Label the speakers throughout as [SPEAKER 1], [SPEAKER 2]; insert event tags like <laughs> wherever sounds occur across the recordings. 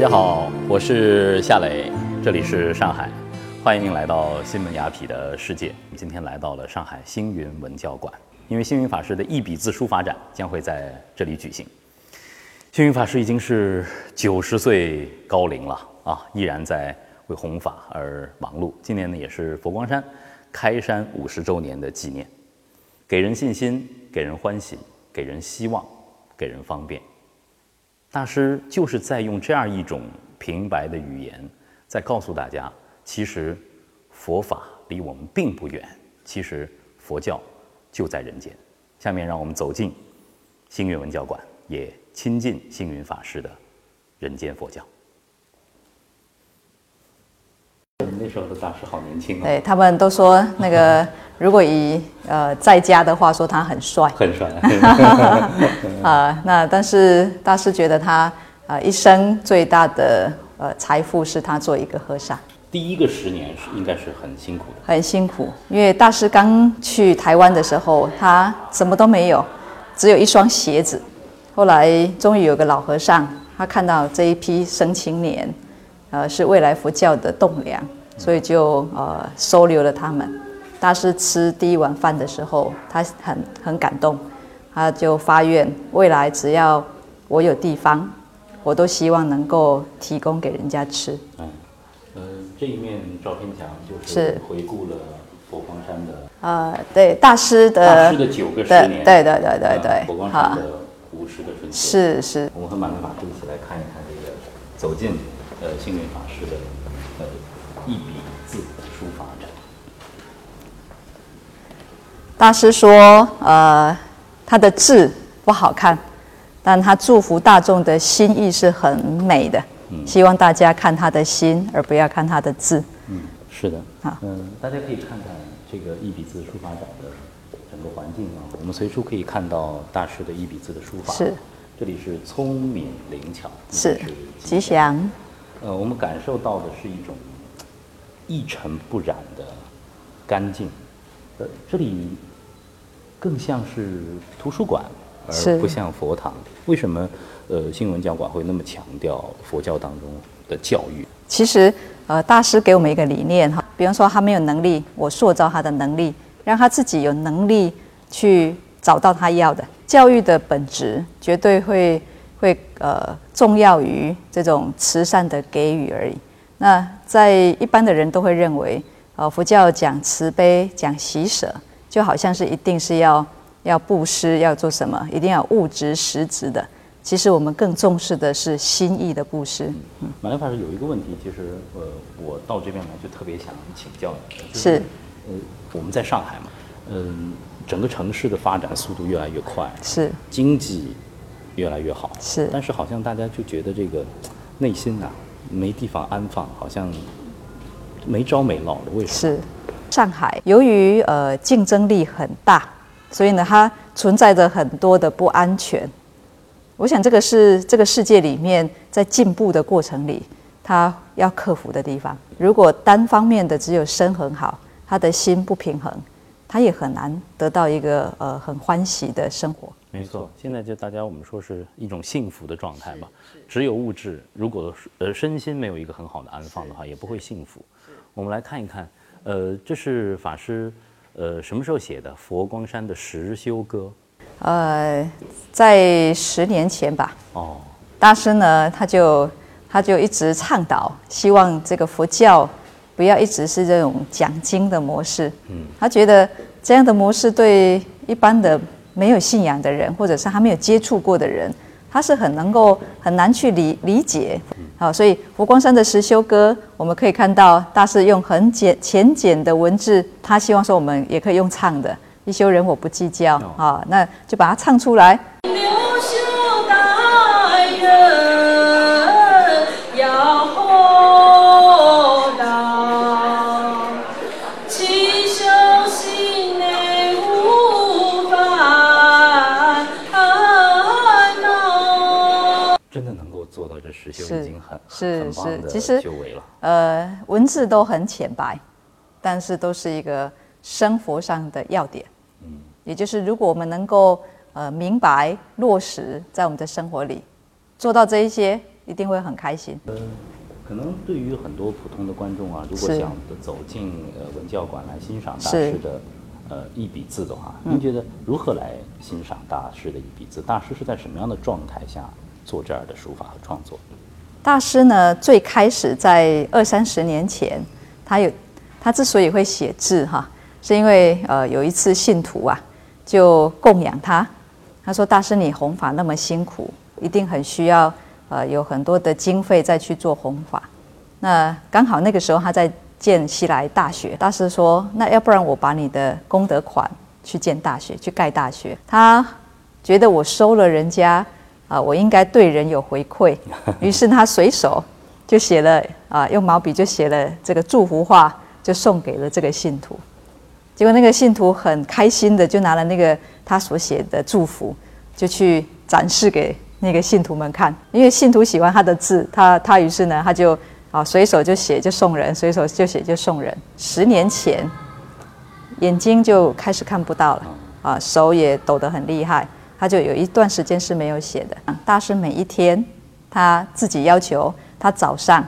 [SPEAKER 1] 大家好，我是夏磊，这里是上海，欢迎您来到新闻雅痞的世界。今天来到了上海星云文教馆，因为星云法师的一笔字书法展将会在这里举行。星云法师已经是九十岁高龄了啊，依然在为弘法而忙碌。今年呢，也是佛光山开山五十周年的纪念，给人信心，给人欢喜，给人希望，给人方便。大师就是在用这样一种平白的语言，在告诉大家，其实佛法离我们并不远，其实佛教就在人间。下面让我们走进星云文教馆，也亲近星云法师的人间佛教。那时候的大师好年轻啊，
[SPEAKER 2] 对他们都说那个，如果以呃在家的话，说他很帅，
[SPEAKER 1] 很帅。<laughs>
[SPEAKER 2] 啊，那但是大师觉得他啊一生最大的呃财富是他做一个和尚。
[SPEAKER 1] 第一个十年是应该是很辛苦的，
[SPEAKER 2] 很辛苦，因为大师刚去台湾的时候，他什么都没有，只有一双鞋子。后来终于有个老和尚，他看到这一批生青年，呃，是未来佛教的栋梁，所以就呃收留了他们。大师吃第一碗饭的时候，他很很感动，他就发愿，未来只要我有地方，我都希望能够提供给人家吃。
[SPEAKER 1] 嗯，呃，这一面照片墙就是回顾了佛光山的，
[SPEAKER 2] 呃，对大师的
[SPEAKER 1] 大师的九个十年，
[SPEAKER 2] 对对对对对，
[SPEAKER 1] 佛光山的五十个春秋，
[SPEAKER 2] 是是。
[SPEAKER 1] 我们和满门法师一起来看一看这个，走进呃星云法师的呃一笔字书法展。
[SPEAKER 2] 大师说，呃，他的字不好看，但他祝福大众的心意是很美的。嗯，希望大家看他的心，而不要看他的字。
[SPEAKER 1] 嗯，是的。好，嗯，大家可以看看这个一笔字书法展的整个环境啊。我们随处可以看到大师的一笔字的书法。
[SPEAKER 2] 是，
[SPEAKER 1] 这里是聪明灵巧，
[SPEAKER 2] 是吉祥。
[SPEAKER 1] 呃，我们感受到的是一种一尘不染的干净。呃，这里。更像是图书馆，而不像佛堂。为什么呃新闻教馆会那么强调佛教当中的教育？
[SPEAKER 2] 其实呃大师给我们一个理念哈，比方说他没有能力，我塑造他的能力，让他自己有能力去找到他要的。教育的本质绝对会会呃重要于这种慈善的给予而已。那在一般的人都会认为，呃佛教讲慈悲，讲喜舍。就好像是一定是要要布施，要做什么，一定要物质实质的。其实我们更重视的是心意的布施。
[SPEAKER 1] 马来法师有一个问题，其实呃，我到这边来就特别想请教你。
[SPEAKER 2] 是。
[SPEAKER 1] 呃，我们在上海嘛，嗯，整个城市的发展速度越来越快，
[SPEAKER 2] 是。
[SPEAKER 1] 经济越来越好，
[SPEAKER 2] 是。
[SPEAKER 1] 但是好像大家就觉得这个内心啊没地方安放，好像没招没落的，为什
[SPEAKER 2] 么？是。上海由于呃竞争力很大，所以呢，它存在着很多的不安全。我想这个是这个世界里面在进步的过程里，它要克服的地方。如果单方面的只有身很好，他的心不平衡，他也很难得到一个呃很欢喜的生活。
[SPEAKER 1] 没错，现在就大家我们说是一种幸福的状态嘛。只有物质，如果呃身心没有一个很好的安放的话，也不会幸福。我们来看一看。呃，这是法师，呃，什么时候写的《佛光山的实修歌》？
[SPEAKER 2] 呃，在十年前吧。哦。大师呢，他就他就一直倡导，希望这个佛教不要一直是这种讲经的模式。嗯。他觉得这样的模式对一般的没有信仰的人，或者是还没有接触过的人，他是很能够很难去理理解。好，所以佛光山的实修歌，我们可以看到大师用很简浅简的文字，他希望说我们也可以用唱的，一修人我不计较啊，那就把它唱出来。
[SPEAKER 1] 是是是，
[SPEAKER 2] 其实呃文字都很浅白，但是都是一个生活上的要点。嗯，也就是如果我们能够呃明白落实在我们的生活里，做到这一些，一定会很开心。
[SPEAKER 1] 呃，可能对于很多普通的观众啊，如果想走进呃文教馆来欣赏大师的呃一笔字的话，您觉得如何来欣赏大师的一笔字？大师是在什么样的状态下做这样的书法和创作？
[SPEAKER 2] 大师呢，最开始在二三十年前，他有他之所以会写字哈，是因为呃有一次信徒啊就供养他，他说大师你弘法那么辛苦，一定很需要呃有很多的经费再去做弘法。那刚好那个时候他在建西来大学，大师说那要不然我把你的功德款去建大学，去盖大学。他觉得我收了人家。啊，我应该对人有回馈，于是他随手就写了啊，用毛笔就写了这个祝福话，就送给了这个信徒。结果那个信徒很开心的就拿了那个他所写的祝福，就去展示给那个信徒们看。因为信徒喜欢他的字，他他于是呢，他就啊随手就写就送人，随手就写就送人。十年前，眼睛就开始看不到了，啊，手也抖得很厉害。他就有一段时间是没有写的。大师每一天，他自己要求他早上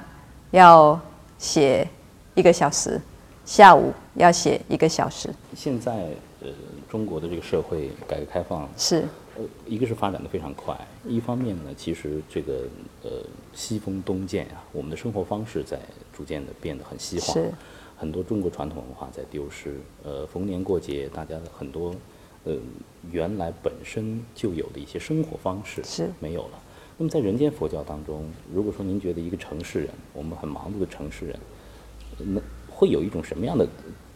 [SPEAKER 2] 要写一个小时，下午要写一个小时。
[SPEAKER 1] 现在呃，中国的这个社会改革开放
[SPEAKER 2] 是，
[SPEAKER 1] 呃，一个是发展的非常快，一方面呢，其实这个呃西风东渐啊，我们的生活方式在逐渐的变得很西化，很多中国传统文化在丢失。呃，逢年过节，大家的很多。呃，原来本身就有的一些生活方式
[SPEAKER 2] 是
[SPEAKER 1] 没有了。那么在人间佛教当中，如果说您觉得一个城市人，我们很忙碌的城市人，那会有一种什么样的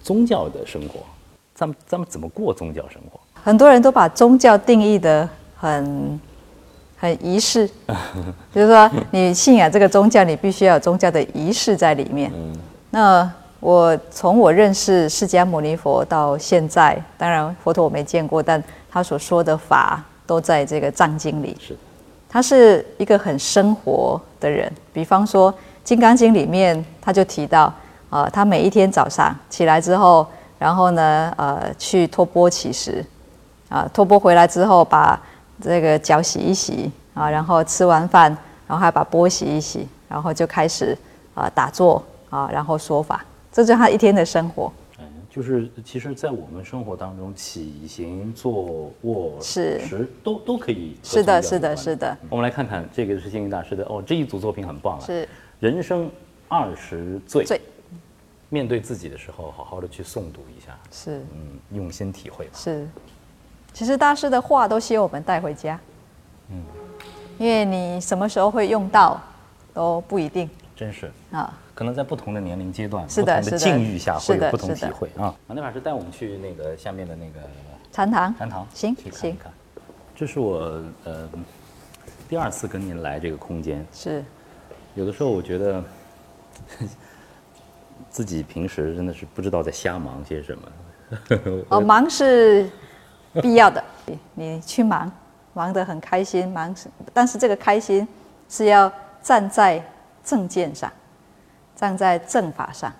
[SPEAKER 1] 宗教的生活？咱们咱们怎么过宗教生活？
[SPEAKER 2] 很多人都把宗教定义的很很仪式，<laughs> 就是说你信仰这个宗教，你必须要有宗教的仪式在里面。嗯，那。我从我认识释迦牟尼佛到现在，当然佛陀我没见过，但他所说的法都在这个藏经里。
[SPEAKER 1] 是，
[SPEAKER 2] 他是一个很生活的人。比方说《金刚经》里面，他就提到，啊，他每一天早上起来之后，然后呢，呃，去托钵乞食，啊，托钵回来之后，把这个脚洗一洗，啊，然后吃完饭，然后还把钵洗一洗，然后就开始啊打坐，啊，然后说法。这就是他一天的生活。
[SPEAKER 1] 嗯，就是其实，在我们生活当中，起行坐卧
[SPEAKER 2] 是
[SPEAKER 1] 食都都可以。
[SPEAKER 2] 是的，是的，是的。
[SPEAKER 1] 我们来看看这个是星云大师的哦，这一组作品很棒啊。
[SPEAKER 2] 是
[SPEAKER 1] 人生二十醉。醉。面对自己的时候，好好的去诵读一下。
[SPEAKER 2] 是。
[SPEAKER 1] 嗯，用心体会吧。
[SPEAKER 2] 是。其实大师的话都希望我们带回家。嗯。因为你什么时候会用到，都不一定。
[SPEAKER 1] 真是啊。可能在不同的年龄阶段、
[SPEAKER 2] 不同的
[SPEAKER 1] 境遇下会有不同体会啊。马内法师带我们去那个下面的那个
[SPEAKER 2] 禅堂。
[SPEAKER 1] 禅堂，
[SPEAKER 2] 行
[SPEAKER 1] 行。这是我呃第二次跟您来这个空间。
[SPEAKER 2] 是。
[SPEAKER 1] 有的时候我觉得 <laughs> 自己平时真的是不知道在瞎忙些什么。<laughs>
[SPEAKER 2] 哦，忙是必要的，<laughs> 你去忙，忙得很开心，忙是，但是这个开心是要站在正见上。站在正法上，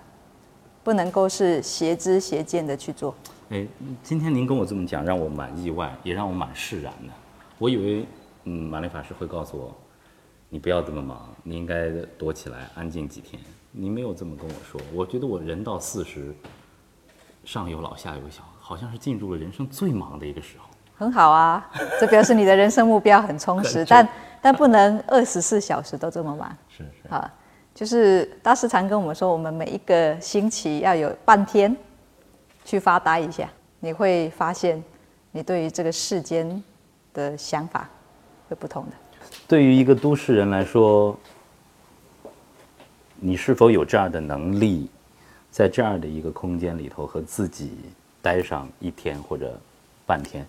[SPEAKER 2] 不能够是邪知邪见的去做。
[SPEAKER 1] 哎，今天您跟我这么讲，让我蛮意外，也让我蛮释然的。我以为，嗯，马丽法师会告诉我，你不要这么忙，你应该躲起来安静几天。您没有这么跟我说，我觉得我人到四十，上有老下有小，好像是进入了人生最忙的一个时候。
[SPEAKER 2] 很好啊，这表示你的人生目标很 <laughs> 充实，但但不能二十四小时都这么忙。
[SPEAKER 1] 是是啊。
[SPEAKER 2] 就是大师常跟我们说，我们每一个星期要有半天去发呆一下，你会发现你对于这个世间的想法会不同的。
[SPEAKER 1] 对于一个都市人来说，你是否有这样的能力，在这样的一个空间里头和自己待上一天或者半天？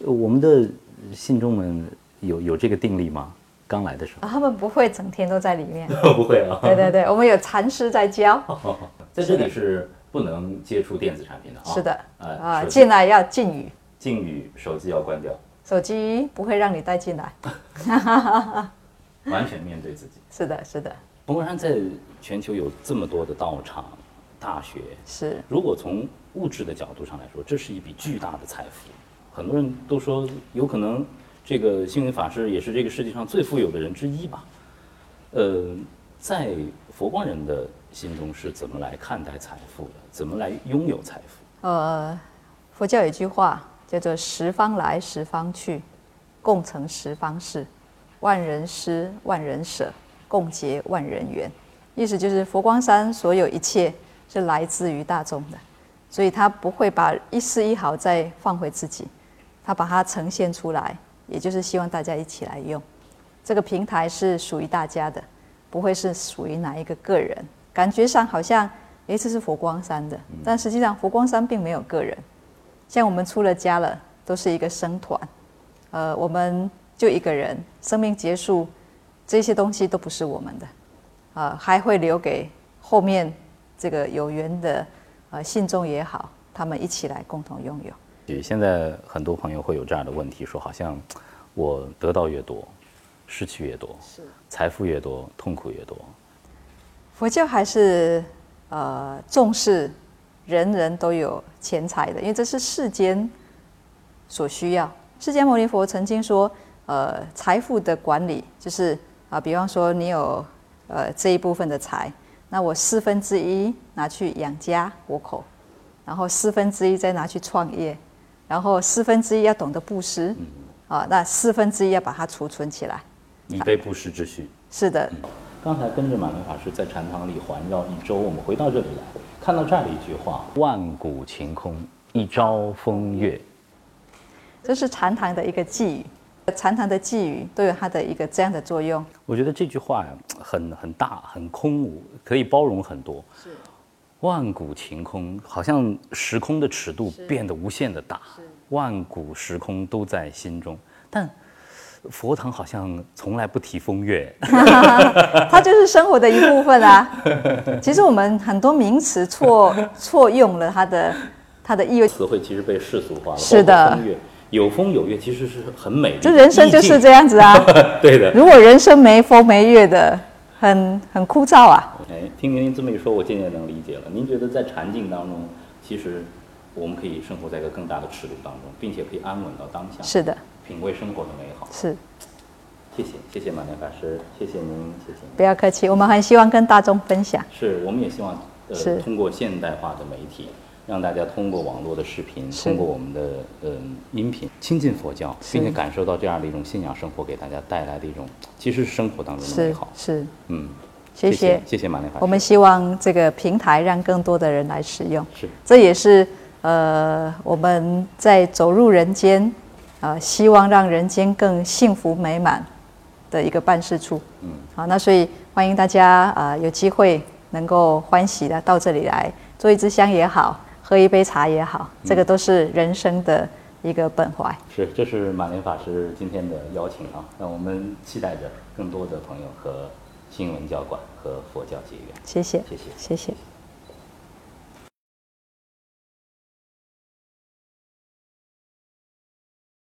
[SPEAKER 1] 我们的信众们有有这个定力吗？刚来的时候，
[SPEAKER 2] 他们不会整天都在里面，<laughs>
[SPEAKER 1] 不会啊。
[SPEAKER 2] 对对对，我们有禅师在教。<laughs>
[SPEAKER 1] 在这里是不能接触电子产品的
[SPEAKER 2] 啊。是的，啊，进来要禁语。
[SPEAKER 1] 禁语，手机要关掉。
[SPEAKER 2] 手机不会让你带进来。<laughs>
[SPEAKER 1] 完全面对自己。
[SPEAKER 2] 是的，是的。
[SPEAKER 1] 不过，山在全球有这么多的道场、大学，
[SPEAKER 2] 是。
[SPEAKER 1] 如果从物质的角度上来说，这是一笔巨大的财富。很多人都说，有可能。这个星云法师也是这个世界上最富有的人之一吧？呃，在佛光人的心中是怎么来看待财富的？怎么来拥有财富？呃，
[SPEAKER 2] 佛教有句话叫做“十方来，十方去，共成十方事；万人施，万人舍，共结万人缘。”意思就是佛光山所有一切是来自于大众的，所以他不会把一丝一毫再放回自己，他把它呈现出来，也就是希望大家一起来用。这个平台是属于大家的，不会是属于哪一个个人。感觉上好像，诶，这是佛光山的，但实际上佛光山并没有个人。像我们出了家了，都是一个生团，呃，我们就一个人，生命结束，这些东西都不是我们的。呃，还会留给后面这个有缘的呃信众也好，他们一起来共同拥有。
[SPEAKER 1] 现在很多朋友会有这样的问题，说好像我得到越多，失去越多，是财富越多，痛苦越多。
[SPEAKER 2] 佛教还是呃重视人人都有钱财的，因为这是世间所需要。释迦牟尼佛曾经说，呃，财富的管理就是啊，比方说你有。呃，这一部分的财，那我四分之一拿去养家糊口，然后四分之一再拿去创业，然后四分之一要懂得布施，啊，那四分之一要把它储存起来，
[SPEAKER 1] 以备不时之需。
[SPEAKER 2] 是的。
[SPEAKER 1] 刚才跟着马明法师在禅堂里环绕一周，我们回到这里来，看到这样的一句话：“万古晴空，一朝风月。”
[SPEAKER 2] 这是禅堂的一个寄语。禅堂的寄语都有它的一个这样的作用。
[SPEAKER 1] 我觉得这句话呀，很很大，很空无，可以包容很多。是，万古晴空，好像时空的尺度变得无限的大。万古时空都在心中，但佛堂好像从来不提风月。<laughs>
[SPEAKER 2] 它就是生活的一部分啊。<laughs> 其实我们很多名词错错用了它的它的意味。
[SPEAKER 1] 词汇其实被世俗化了。
[SPEAKER 2] 是的。
[SPEAKER 1] 风月有风有月，其实是很美。
[SPEAKER 2] 这人生就是这样子啊。<laughs>
[SPEAKER 1] 对的。
[SPEAKER 2] 如果人生没风没月的，很很枯燥啊。
[SPEAKER 1] 哎，听您这么一说，我渐渐能理解了。您觉得在禅境当中，其实我们可以生活在一个更大的尺度当中，并且可以安稳到当下。
[SPEAKER 2] 是的。
[SPEAKER 1] 品味生活的美好。
[SPEAKER 2] 是。
[SPEAKER 1] 谢谢，谢谢马念法师，谢谢您，谢谢。
[SPEAKER 2] 不要客气，我们很希望跟大众分享。
[SPEAKER 1] 是，我们也希望呃通过现代化的媒体。让大家通过网络的视频，通过我们的呃音频，亲近佛教，并且感受到这样的一种信仰生活给大家带来的一种，其实是生活当中的美好。
[SPEAKER 2] 是，
[SPEAKER 1] 嗯，
[SPEAKER 2] 谢谢，
[SPEAKER 1] 谢谢马丽法
[SPEAKER 2] 我们希望这个平台让更多的人来使用。
[SPEAKER 1] 是，
[SPEAKER 2] 这也是呃我们在走入人间，啊，希望让人间更幸福美满的一个办事处。嗯，好，那所以欢迎大家啊有机会能够欢喜的到这里来做一支香也好。喝一杯茶也好，这个都是人生的一个本怀。
[SPEAKER 1] 是，这是马林法师今天的邀请啊，那我们期待着更多的朋友和新闻教馆和佛教结缘。
[SPEAKER 2] 谢谢，
[SPEAKER 1] 谢谢，
[SPEAKER 2] 谢谢。